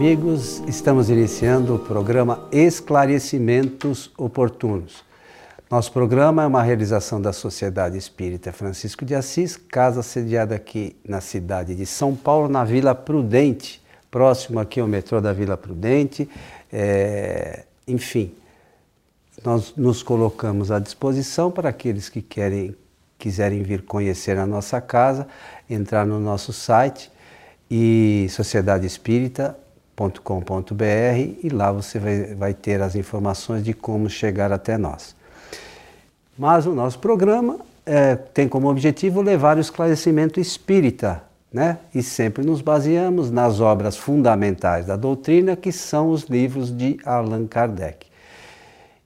amigos, estamos iniciando o programa Esclarecimentos Oportunos. Nosso programa é uma realização da Sociedade Espírita Francisco de Assis, casa sediada aqui na cidade de São Paulo, na Vila Prudente, próximo aqui ao metrô da Vila Prudente. É, enfim, nós nos colocamos à disposição para aqueles que querem, quiserem vir conhecer a nossa casa, entrar no nosso site e Sociedade Espírita www.radiocultura.com.br e lá você vai, vai ter as informações de como chegar até nós. Mas o nosso programa é, tem como objetivo levar o esclarecimento espírita, né? E sempre nos baseamos nas obras fundamentais da doutrina, que são os livros de Allan Kardec.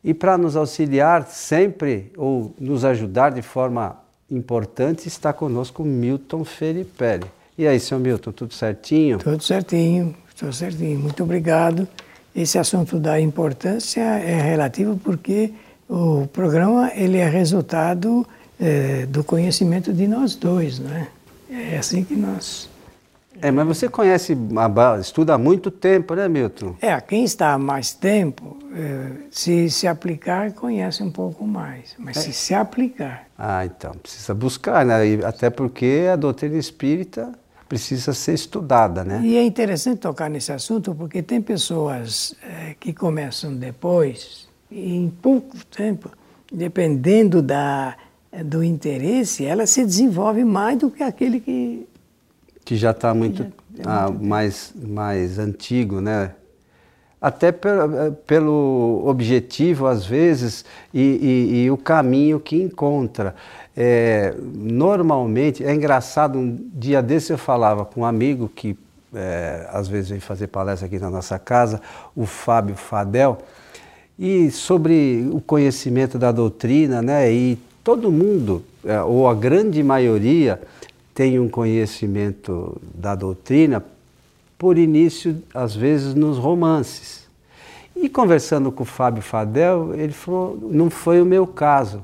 E para nos auxiliar sempre, ou nos ajudar de forma importante, está conosco Milton Felipe. E aí, seu Milton, tudo certinho? Tudo certinho. Estou certinho, muito obrigado. Esse assunto da importância é relativo porque o programa ele é resultado é, do conhecimento de nós dois, não é? É assim que nós. É, mas você conhece, estuda há muito tempo, né, Milton? É, quem está há mais tempo, é, se se aplicar, conhece um pouco mais. Mas é. se se aplicar. Ah, então, precisa buscar, né? Até porque a doutrina espírita precisa ser estudada, né? E é interessante tocar nesse assunto porque tem pessoas é, que começam depois e em pouco tempo, dependendo da do interesse, ela se desenvolve mais do que aquele que que já está muito, é ah, mais mais antigo, né? Até pelo, pelo objetivo às vezes e, e, e o caminho que encontra. É, normalmente, é engraçado, um dia desse eu falava com um amigo que é, às vezes vem fazer palestra aqui na nossa casa, o Fábio Fadel, e sobre o conhecimento da doutrina, né? E todo mundo, é, ou a grande maioria, tem um conhecimento da doutrina por início, às vezes, nos romances. E conversando com o Fábio Fadel, ele falou: não foi o meu caso.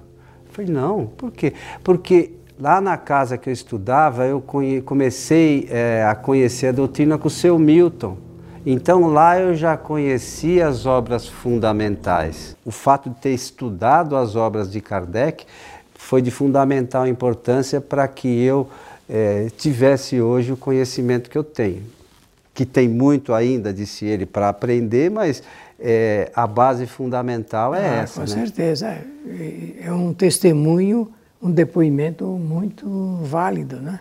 Falei, não, por quê? Porque lá na casa que eu estudava, eu comecei é, a conhecer a doutrina com o seu Milton. Então lá eu já conhecia as obras fundamentais. O fato de ter estudado as obras de Kardec foi de fundamental importância para que eu é, tivesse hoje o conhecimento que eu tenho. Que tem muito ainda, disse ele, para aprender, mas é, a base fundamental é ah, essa. Com né? certeza. É, é um testemunho, um depoimento muito válido. Né?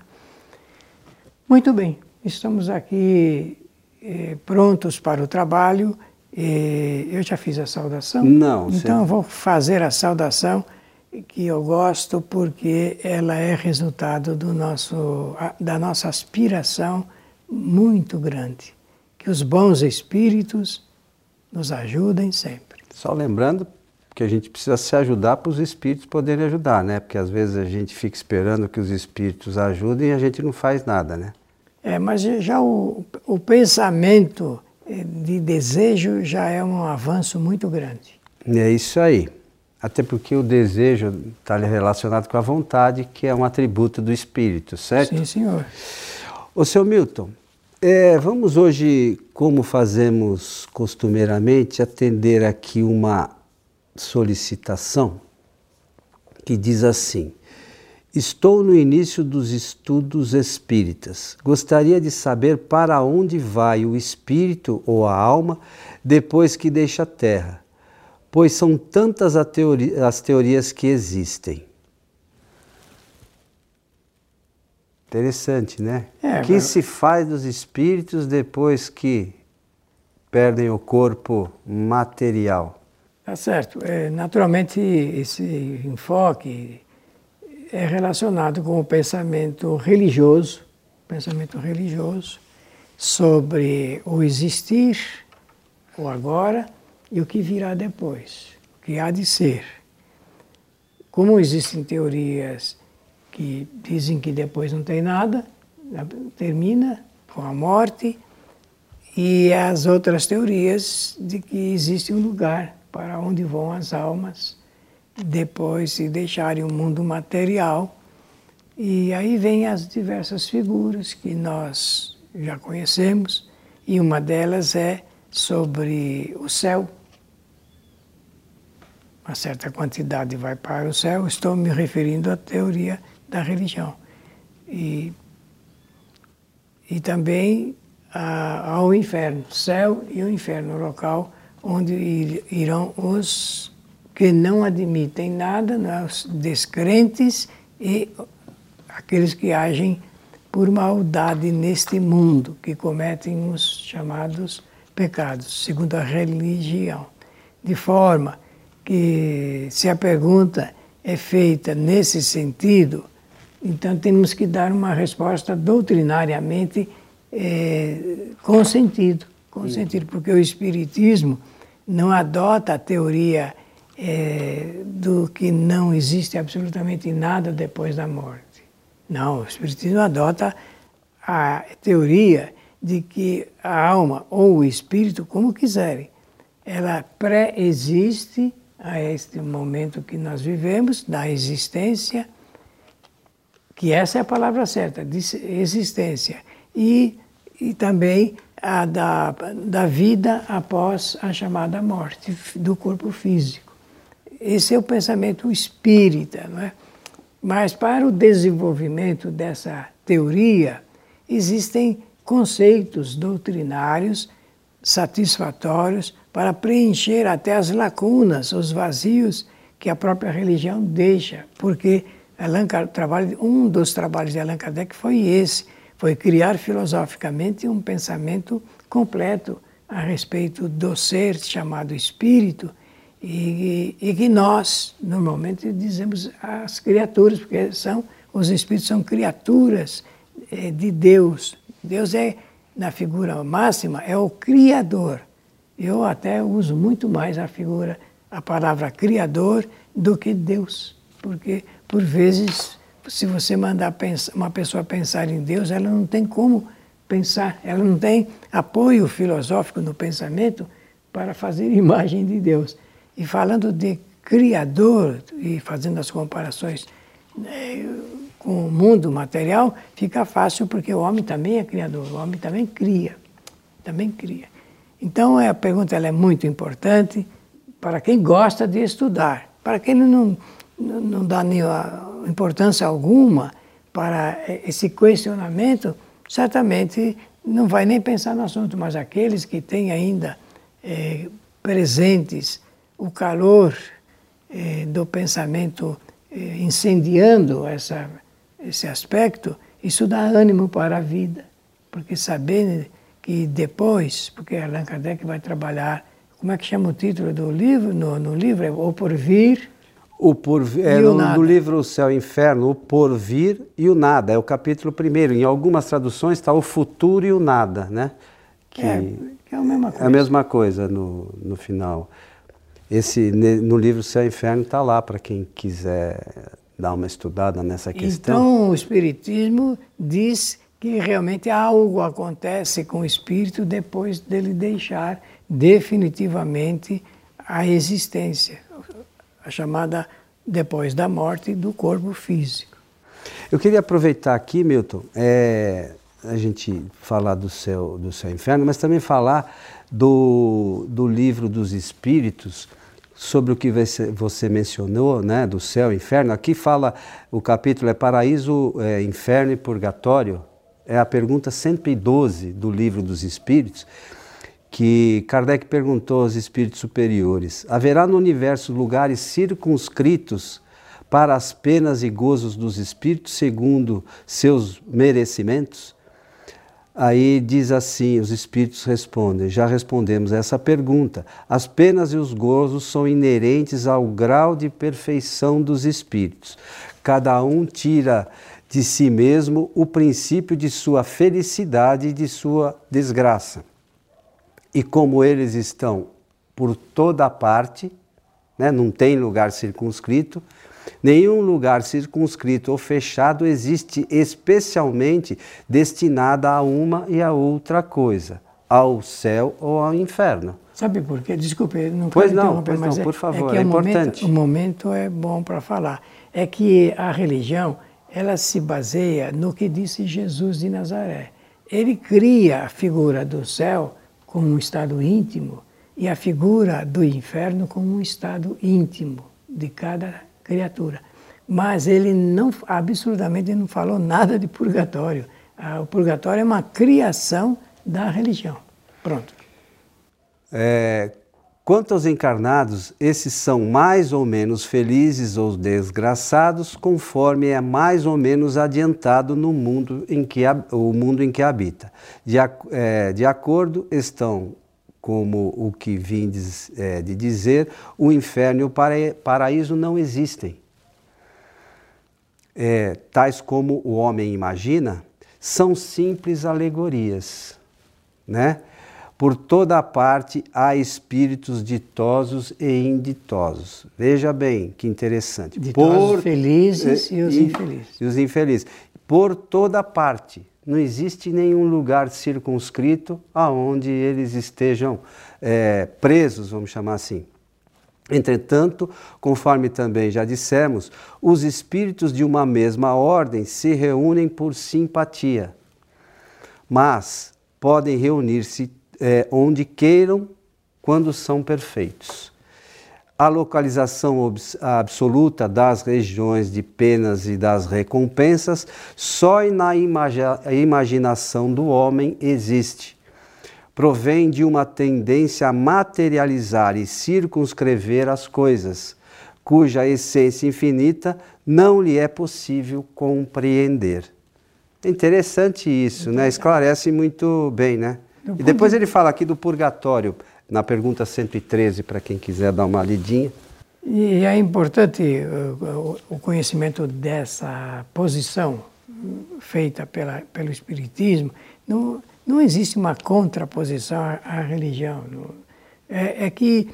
Muito bem, estamos aqui é, prontos para o trabalho. eu já fiz a saudação? Não. Então eu vou fazer a saudação que eu gosto porque ela é resultado do nosso, da nossa aspiração muito grande. Que os bons espíritos nos ajudem sempre. Só lembrando que a gente precisa se ajudar para os espíritos poderem ajudar, né? Porque às vezes a gente fica esperando que os espíritos ajudem e a gente não faz nada, né? É, mas já o, o pensamento eh, de desejo já é um avanço muito grande. É isso aí. Até porque o desejo está relacionado com a vontade, que é um atributo do espírito, certo? Sim, senhor. Ô, seu Milton, é, vamos hoje, como fazemos costumeiramente, atender aqui uma solicitação que diz assim: Estou no início dos estudos espíritas. Gostaria de saber para onde vai o espírito ou a alma depois que deixa a terra, pois são tantas as teorias que existem. Interessante, né? É, o que mas... se faz dos espíritos depois que perdem o corpo material? Tá certo. É, naturalmente, esse enfoque é relacionado com o pensamento religioso, pensamento religioso sobre o existir, o agora e o que virá depois, o que há de ser. Como existem teorias que dizem que depois não tem nada, termina com a morte, e as outras teorias de que existe um lugar para onde vão as almas depois de deixarem o mundo material. E aí vem as diversas figuras que nós já conhecemos E uma delas é sobre o céu. Uma certa quantidade vai para o céu. Estou me referindo à teoria da religião. E, e também a, ao inferno, céu e o inferno, o local onde irão os que não admitem nada, né, os descrentes e aqueles que agem por maldade neste mundo, que cometem os chamados pecados, segundo a religião. De forma que, se a pergunta é feita nesse sentido, então temos que dar uma resposta doutrinariamente é, com sentido, com sentido, porque o Espiritismo não adota a teoria é, do que não existe absolutamente nada depois da morte. Não, o Espiritismo adota a teoria de que a alma ou o espírito, como quiserem, ela pré-existe a este momento que nós vivemos, da existência, que essa é a palavra certa, de existência, e, e também a da, da vida após a chamada morte do corpo físico. Esse é o pensamento espírita, não é? Mas para o desenvolvimento dessa teoria, existem conceitos doutrinários satisfatórios para preencher até as lacunas, os vazios que a própria religião deixa, porque Allan Kardec, um dos trabalhos de Allan Kardec foi esse, foi criar filosoficamente um pensamento completo a respeito do ser chamado espírito e, e, que nós, normalmente, dizemos as criaturas, porque são, os espíritos são criaturas é, de Deus. Deus é, na figura máxima, é o Criador. Eu até uso muito mais a figura, a palavra Criador, do que Deus. Porque, por vezes, se você mandar uma pessoa pensar em Deus, ela não tem como pensar, ela não tem apoio filosófico no pensamento para fazer imagem de Deus. E falando de Criador e fazendo as comparações né, com o mundo material, fica fácil porque o homem também é criador, o homem também cria, também cria. Então a pergunta é muito importante para quem gosta de estudar, para quem não, não dá importância alguma para esse questionamento, certamente não vai nem pensar no assunto, mas aqueles que têm ainda é, presentes o calor eh, do pensamento eh, incendiando essa, esse aspecto, isso dá ânimo para a vida. Porque sabendo que depois, porque Allan Kardec vai trabalhar, como é que chama o título do livro? No, no livro é O Porvir. O porvir, é, no, no, livro O Céu e o Inferno, o porvir e o nada, é o capítulo primeiro. Em algumas traduções está o futuro e o nada, né? Que é, é a mesma coisa. É a mesma coisa no, no final. Esse, no livro Céu e Inferno está lá para quem quiser dar uma estudada nessa questão. Então, o Espiritismo diz que realmente algo acontece com o espírito depois dele deixar definitivamente a existência, a chamada depois da morte do corpo físico. Eu queria aproveitar aqui, Milton, é, a gente falar do céu, do céu e inferno, mas também falar do, do livro dos Espíritos, sobre o que você mencionou, né, do céu e inferno. Aqui fala, o capítulo é Paraíso, é, Inferno e Purgatório. É a pergunta 112 do Livro dos Espíritos, que Kardec perguntou aos espíritos superiores: haverá no universo lugares circunscritos para as penas e gozos dos espíritos segundo seus merecimentos? Aí diz assim: os espíritos respondem, já respondemos essa pergunta. As penas e os gozos são inerentes ao grau de perfeição dos espíritos. Cada um tira de si mesmo o princípio de sua felicidade e de sua desgraça. E como eles estão por toda parte, né, não tem lugar circunscrito, Nenhum lugar circunscrito ou fechado existe especialmente destinada a uma e a outra coisa, ao céu ou ao inferno. Sabe por quê? Desculpe, não pois não, pois mas não, por favor, é, é, é importante. Momento, o momento é bom para falar. É que a religião, ela se baseia no que disse Jesus de Nazaré. ele cria a figura do céu como um estado íntimo e a figura do inferno como um estado íntimo de cada criatura. Mas ele não, absolutamente não falou nada de purgatório. O purgatório é uma criação da religião. Pronto. É, quanto aos encarnados, esses são mais ou menos felizes ou desgraçados, conforme é mais ou menos adiantado no mundo em que, o mundo em que habita. De, é, de acordo estão como o que vim de, é, de dizer, o inferno e o paraíso não existem. É, tais como o homem imagina, são simples alegorias, né? Por toda parte há espíritos ditosos e inditosos. Veja bem que interessante. Ditosos Por, felizes e os e, infelizes. E os infelizes. Por toda parte. Não existe nenhum lugar circunscrito aonde eles estejam é, presos, vamos chamar assim. Entretanto, conforme também já dissemos, os espíritos de uma mesma ordem se reúnem por simpatia, mas podem reunir-se é, onde queiram quando são perfeitos. A localização absoluta das regiões de penas e das recompensas só na imaginação do homem existe. Provém de uma tendência a materializar e circunscrever as coisas, cuja essência infinita não lhe é possível compreender. É interessante isso, né? Esclarece muito bem, né? E depois ele fala aqui do purgatório, na pergunta 113, para quem quiser dar uma lidinha. E é importante uh, o conhecimento dessa posição feita pela, pelo Espiritismo. Não, não existe uma contraposição à, à religião. É, é que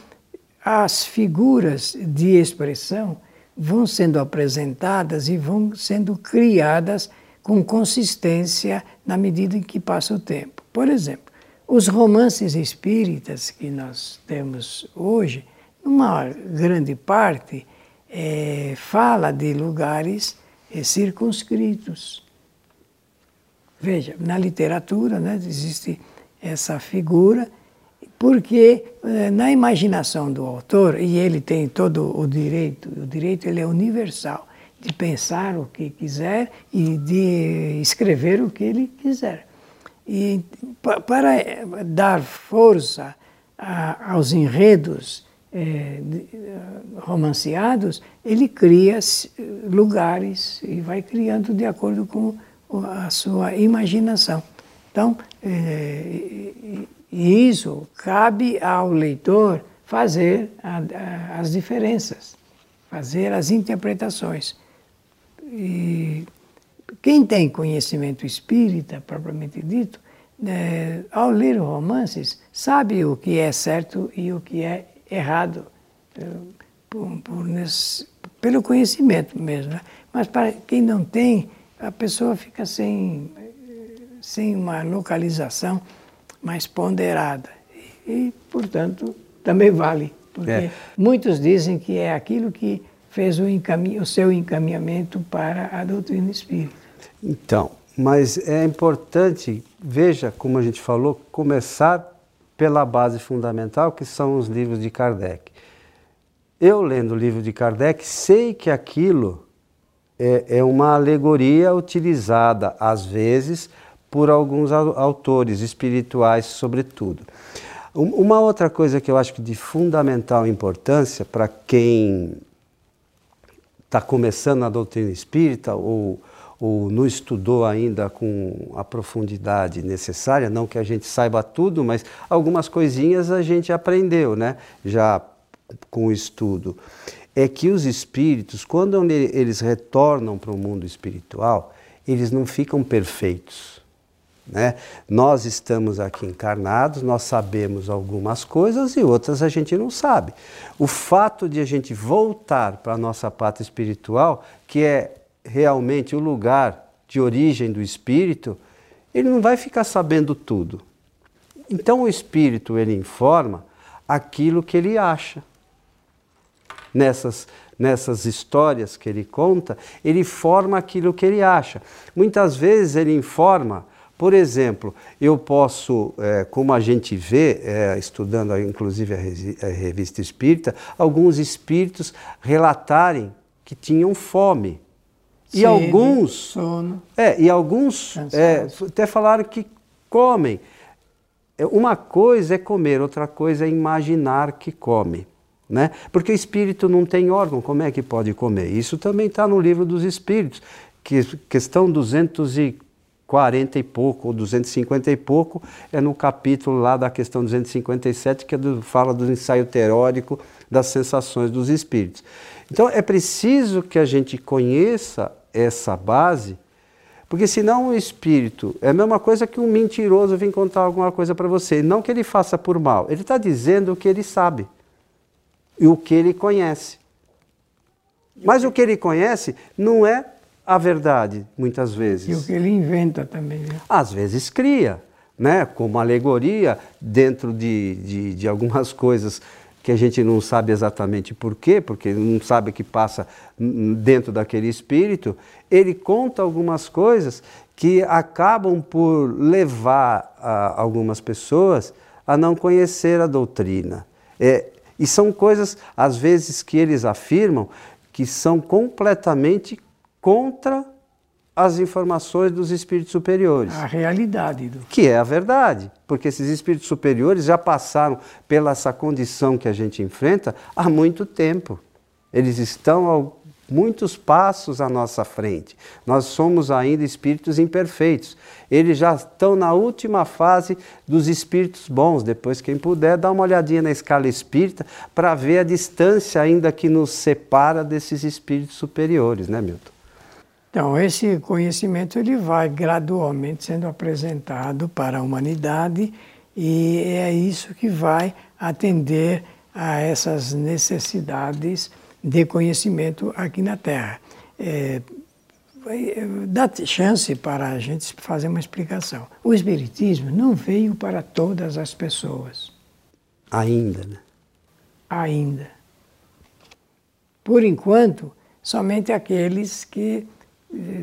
as figuras de expressão vão sendo apresentadas e vão sendo criadas com consistência na medida em que passa o tempo. Por exemplo, os romances espíritas que nós temos hoje, uma grande parte, é, fala de lugares é, circunscritos. Veja, na literatura né, existe essa figura, porque é, na imaginação do autor, e ele tem todo o direito, o direito ele é universal, de pensar o que quiser e de escrever o que ele quiser. E para eh, dar força aos enredos é, romanceados, ele cria lugares e vai criando de acordo com a sua imaginação. Então, isso cabe ao leitor fazer as diferenças, fazer as interpretações. E quem tem conhecimento espírita, propriamente dito, é, ao ler romances, sabe o que é certo e o que é errado, é, por, por nesse, pelo conhecimento mesmo. Né? Mas para quem não tem, a pessoa fica sem, sem uma localização mais ponderada. E, e portanto, também vale. Porque é. muitos dizem que é aquilo que fez o, o seu encaminhamento para a doutrina espírita. Então, mas é importante, veja como a gente falou, começar pela base fundamental, que são os livros de Kardec. Eu, lendo o livro de Kardec, sei que aquilo é, é uma alegoria utilizada, às vezes, por alguns autores espirituais, sobretudo. Uma outra coisa que eu acho que de fundamental importância para quem está começando a doutrina espírita ou, ou não estudou ainda com a profundidade necessária, não que a gente saiba tudo, mas algumas coisinhas a gente aprendeu, né? Já com o estudo. É que os espíritos, quando eles retornam para o mundo espiritual, eles não ficam perfeitos. Né? Nós estamos aqui encarnados, nós sabemos algumas coisas e outras a gente não sabe. O fato de a gente voltar para a nossa pátria espiritual, que é realmente o lugar de origem do espírito, ele não vai ficar sabendo tudo. Então o espírito ele informa aquilo que ele acha. Nessas nessas histórias que ele conta, ele forma aquilo que ele acha. Muitas vezes ele informa Por exemplo, eu posso, é, como a gente vê, é, estudando inclusive a, a revista espírita, alguns espíritos relatarem que tinham fome. E Sede, alguns. Sono. É, e alguns é, até falaram que comem. É, uma coisa é comer, outra coisa é imaginar que come. Né? Porque o espírito não tem órgão, como é que pode comer? Isso também está no livro dos espíritos, que questão 240 e pouco, ou 250 e pouco, é no capítulo lá da questão 257, que é fala do ensaio teórico das sensações dos espíritos. Então é preciso que a gente conheça essa base, porque senão o espírito é a mesma coisa que um mentiroso vir contar alguma coisa para você, não que ele faça por mal, ele está dizendo o que ele sabe e o que ele conhece. Mas o que ele conhece não é a verdade, muitas vezes. E o que ele inventa também. Né? Às vezes cria, né? como alegoria dentro de, de, de algumas coisas que a gente não sabe exatamente por quê, porque não sabe o que passa dentro daquele espírito, ele conta algumas coisas que acabam por levar algumas pessoas a não conhecer a doutrina. É, e são coisas, às vezes, que eles afirmam que são completamente contra as informações dos espíritos superiores. A realidade. Do... Que é a verdade, porque esses espíritos superiores já passaram pela essa condição que a gente enfrenta há muito tempo. Eles estão muitos passos à nossa frente. Nós somos ainda espíritos imperfeitos. Eles já estão na última fase dos espíritos bons. Depois, quem puder, dá uma olhadinha na escala espírita para ver a distância ainda que nos separa desses espíritos superiores, né, Milton? Então, esse conhecimento ele vai gradualmente sendo apresentado para a humanidade e é isso que vai atender a essas necessidades de conhecimento aqui na Terra. É, dá chance para a gente fazer uma explicação. O Espiritismo não veio para todas as pessoas. Ainda, né? Ainda. Por enquanto, somente aqueles que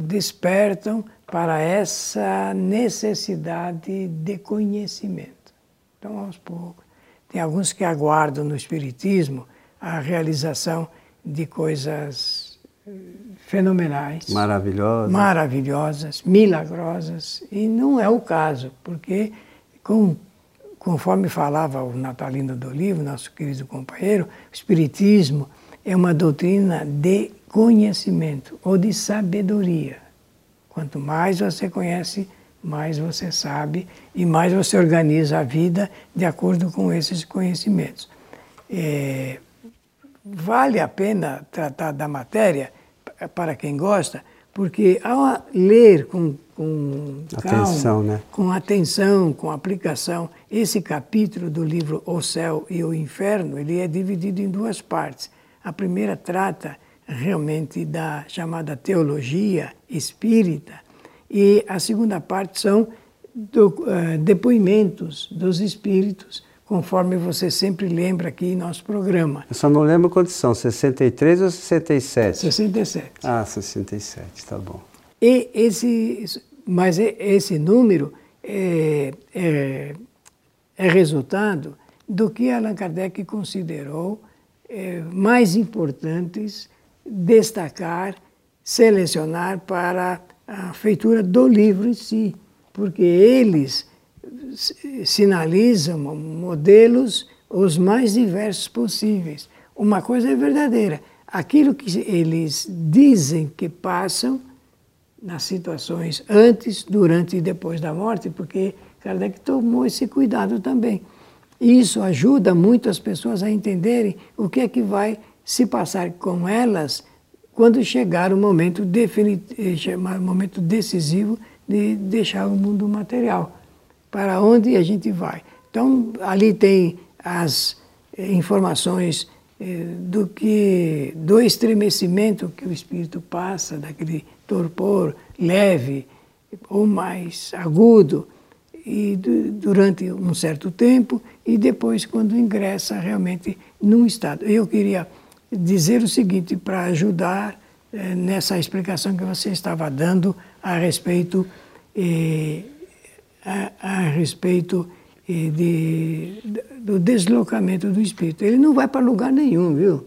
despertam para essa necessidade de conhecimento. Então, aos poucos. Tem alguns que aguardam no Espiritismo a realização de coisas eh, fenomenais. Maravilhosas. Maravilhosas, milagrosas. E não é o caso, porque, com, conforme falava o Natalino do Livro, nosso querido companheiro, o Espiritismo é uma doutrina de conhecimento ou de sabedoria. Quanto mais você conhece, mais você sabe e mais você organiza a vida de acordo com esses conhecimentos. É, vale a pena tratar da matéria para quem gosta, porque ao ler com, com atenção, calma, né? com atenção, com aplicação, esse capítulo do livro O Céu e o Inferno, ele é dividido em duas partes. A primeira trata realmente da chamada teologia espírita e a segunda parte são do, uh, depoimentos dos espíritos conforme você sempre lembra aqui em nosso programa. Eu só não lembro quantos são, 63 ou 67? 67. Ah, 67, tá bom. E esse, mas esse número é, é, é resultado do que Allan Kardec considerou é, mais importantes destacar, selecionar para a feitura do livro em si, porque eles sinalizam modelos os mais diversos possíveis. Uma coisa é verdadeira: aquilo que eles dizem que passam nas situações antes, durante e depois da morte, porque Kardec tomou esse cuidado também. Isso ajuda muito as pessoas a entenderem o que é que vai se passar com elas quando chegar o momento, definitivo, momento decisivo de deixar o mundo material para onde a gente vai. Então, ali tem as eh, informações eh, do que do estremecimento que o espírito passa, daquele torpor leve ou mais agudo e durante um certo tempo e depois quando ingressa realmente num estado. Eu queria dizer o seguinte para ajudar eh, nessa explicação que você estava dando a respeito a, a respeito eh, de, do deslocamento do espírito. Ele não vai para lugar nenhum, viu?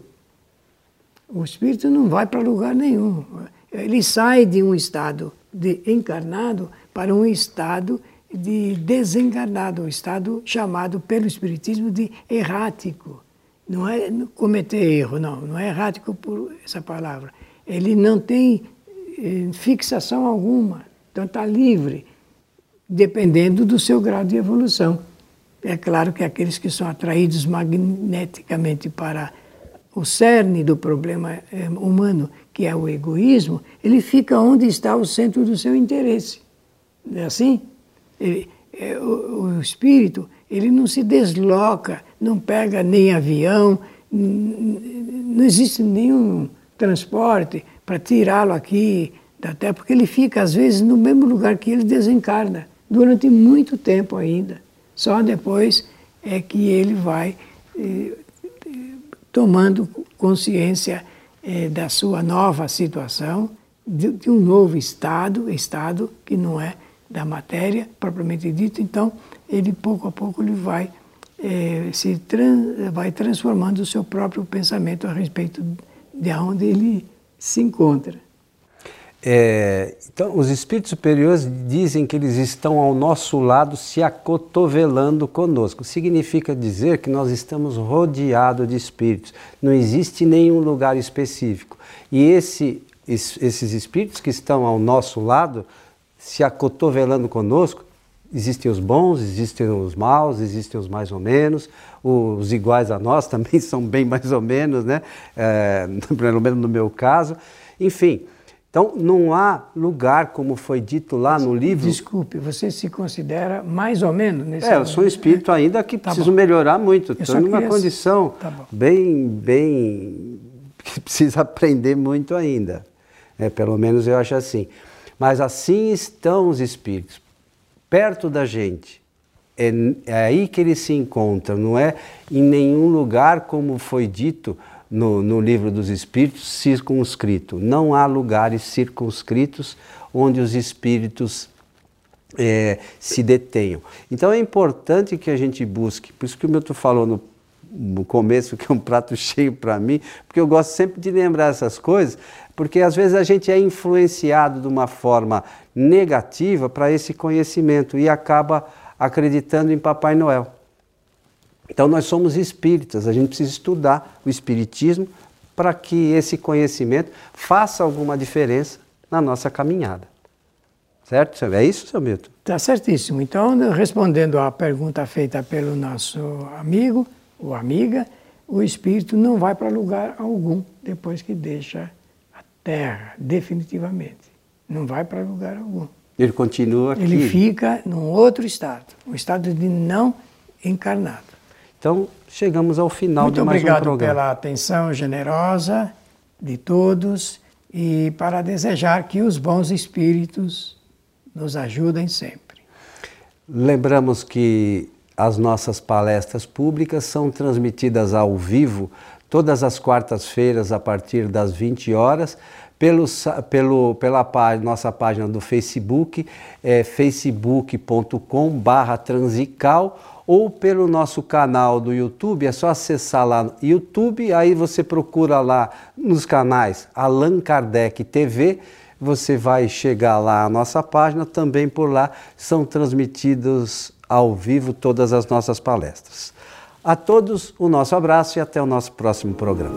O espírito não vai para lugar nenhum. Ele sai de um estado de encarnado para um estado de desencarnado, um estado chamado pelo espiritismo de errático. Não é cometer erro, não, não é errático por essa palavra. Ele não tem eh, fixação alguma, então está livre, dependendo do seu grau de evolução. É claro que aqueles que são atraídos magneticamente para o cerne do problema eh, humano, que é o egoísmo, ele fica onde está o centro do seu interesse. Não é assim? Ele, é, o, o espírito, ele não se desloca, não pega nem avião, não existe nenhum transporte para tirá-lo aqui da Terra, porque ele fica, às vezes, no mesmo lugar que ele desencarna, durante muito tempo ainda. Só depois é que ele vai eh, tomando consciência eh, da sua nova situação, de, de, um novo estado, estado que não é da matéria propriamente dito. Então, ele pouco a pouco ele vai eh, se trans, vai transformando o seu próprio pensamento a respeito de onde ele se encontra. É, então, os espíritos superiores dizem que eles estão ao nosso lado se acotovelando conosco. Significa dizer que nós estamos rodeados de espíritos. Não existe nenhum lugar específico. E esse, esses espíritos que estão ao nosso lado, se acotovelando conosco, existem os bons, existem os maus, existem os mais ou menos, os iguais a nós também são bem mais ou menos, né? É, pelo menos no meu caso. Enfim. Então, não há lugar, como foi dito lá no livro. Desculpe, você se considera mais ou menos nesse É, eu sou um espírito ainda que tá preciso bom. melhorar muito. Estou numa condição tá bem, bem. que precisa aprender muito ainda. É, pelo menos eu acho assim. Mas assim estão os espíritos, perto da gente. É, é aí que eles se encontram, não é em nenhum lugar, como foi dito no, no livro dos Espíritos, circunscrito. Não há lugares circunscritos onde os espíritos é, se detenham. Então é importante que a gente busque, por isso que o Milton falou no, no começo que é um prato cheio para mim, porque eu gosto sempre de lembrar essas coisas, porque às vezes a gente é influenciado de uma forma negativa para esse conhecimento e acaba acreditando em Papai Noel. Então nós somos espíritas, a gente precisa estudar o espiritismo para que esse conhecimento faça alguma diferença na nossa caminhada. Certo? É isso, seu Milton? Está certíssimo. Então, respondendo à pergunta feita pelo nosso amigo ou amiga, o espírito não vai para lugar algum depois que deixa Terra, definitivamente. Não vai para lugar algum. Ele continua aqui. Ele fica num outro estado, um estado de não encarnado. Então, chegamos ao final Muito de mais um programa. Muito obrigado pela atenção generosa de todos e para desejar que os bons espíritos nos ajudem sempre. Lembramos que as nossas palestras públicas são transmitidas ao vivo todas as quartas-feiras a partir das 20 horas pelo, pelo, pela nossa página do Facebook, é facebook.com/transical ou pelo nosso canal do YouTube, é só acessar lá no YouTube, aí você procura lá nos canais Allan Kardec TV, você vai chegar lá à nossa página, também por lá são transmitidos ao vivo todas as nossas palestras. A todos o nosso abraço e até o nosso próximo programa.